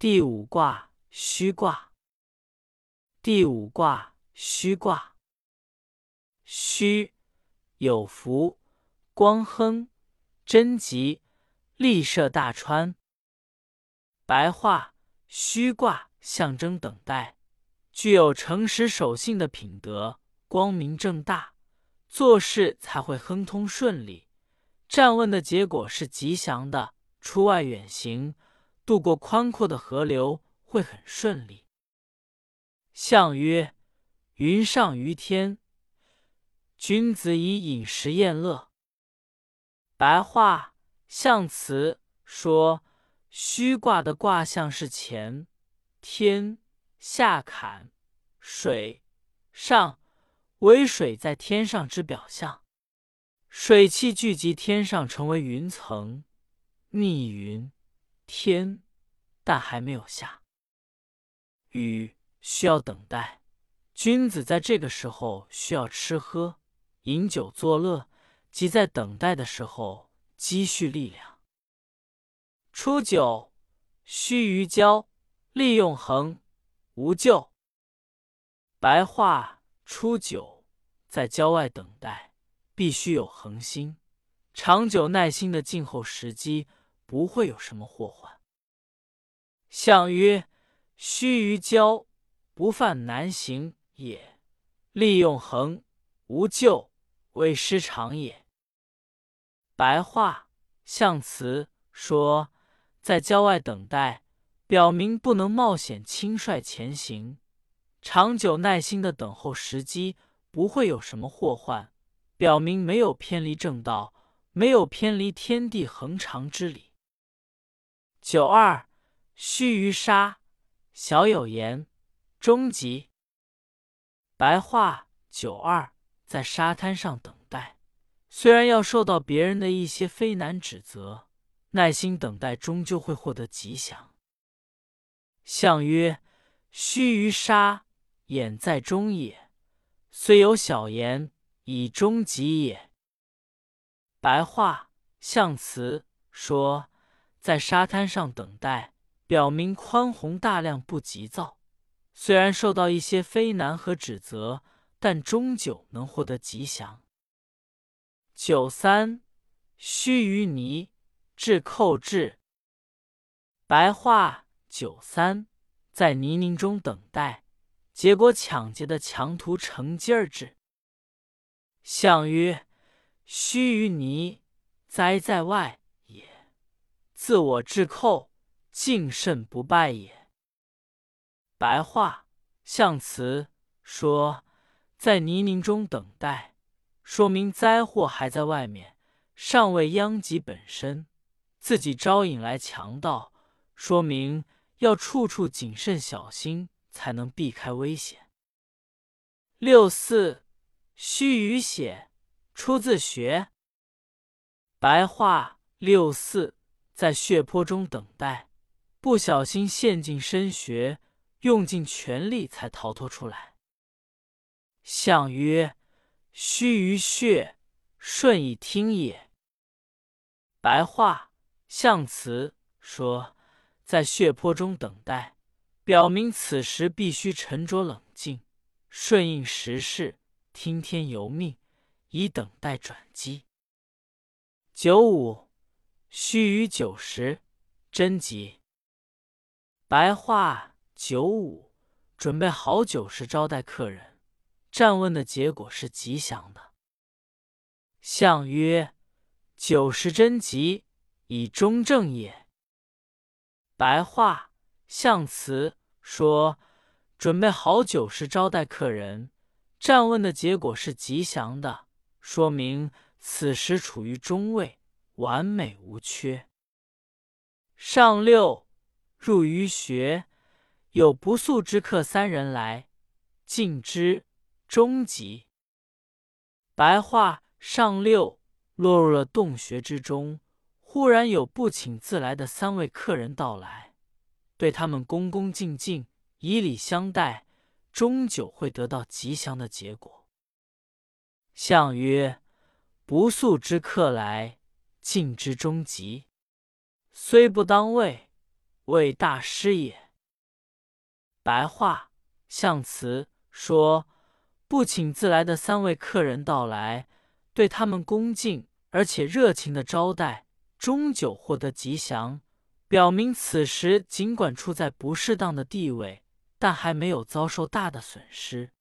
第五卦虚卦。第五卦虚卦。虚，有福，光亨，贞吉，利涉大川。白话：虚卦象征等待，具有诚实守信的品德，光明正大，做事才会亨通顺利。站问的结果是吉祥的，出外远行，渡过宽阔的河流会很顺利。象曰：云上于天。君子以饮食宴乐。白话象辞说，虚卦的卦象是乾、天、下坎、水、上，为水在天上之表象。水气聚集天上，成为云层，密云天，但还没有下雨，需要等待。君子在这个时候需要吃喝。饮酒作乐，即在等待的时候积蓄力量。初九，须臾交，利用恒，无咎。白话：初九，在郊外等待，必须有恒心、长久耐心的静候时机，不会有什么祸患。相曰：须臾交，不犯难行也；利用恒，无咎。为失常也。白话象辞说，在郊外等待，表明不能冒险轻率前行；长久耐心的等候时机，不会有什么祸患，表明没有偏离正道，没有偏离天地恒常之理。九二，须臾沙，小有言，终极。白话九二。在沙滩上等待，虽然要受到别人的一些非难指责，耐心等待终究会获得吉祥。象曰：须臾沙，眼在中也；虽有小言，以终吉也。白话象辞说，在沙滩上等待，表明宽宏大量，不急躁。虽然受到一些非难和指责。但终究能获得吉祥。九三，须臾泥，至寇至。白话：九三，在泥泞中等待，结果抢劫的强徒乘机而至。象曰：须臾泥，灾在外；自我至寇，敬慎不败也。白话象辞说。在泥泞中等待，说明灾祸还在外面，尚未殃及本身；自己招引来强盗，说明要处处谨慎小心，才能避开危险。六四，须臾血，出自学。白话：六四，在血泊中等待，不小心陷进深穴，用尽全力才逃脱出来。象曰：须臾血，顺以听也。白话象辞说，在血泊中等待，表明此时必须沉着冷静，顺应时势，听天由命，以等待转机。九五，须臾九十，贞吉。白话：九五，准备好酒食招待客人。站问的结果是吉祥的。象曰：九十贞吉，以中正也。白话象辞说，准备好酒食招待客人，站问的结果是吉祥的，说明此时处于中位，完美无缺。上六，入于穴，有不速之客三人来，敬之。终极白话上六落入了洞穴之中，忽然有不请自来的三位客人到来，对他们恭恭敬敬，以礼相待，终究会得到吉祥的结果。相曰：不速之客来，敬之终极，虽不当位，为大师也。白话象辞说：不请自来的三位客人到来，对他们恭敬而且热情的招待，终究获得吉祥，表明此时尽管处在不适当的地位，但还没有遭受大的损失。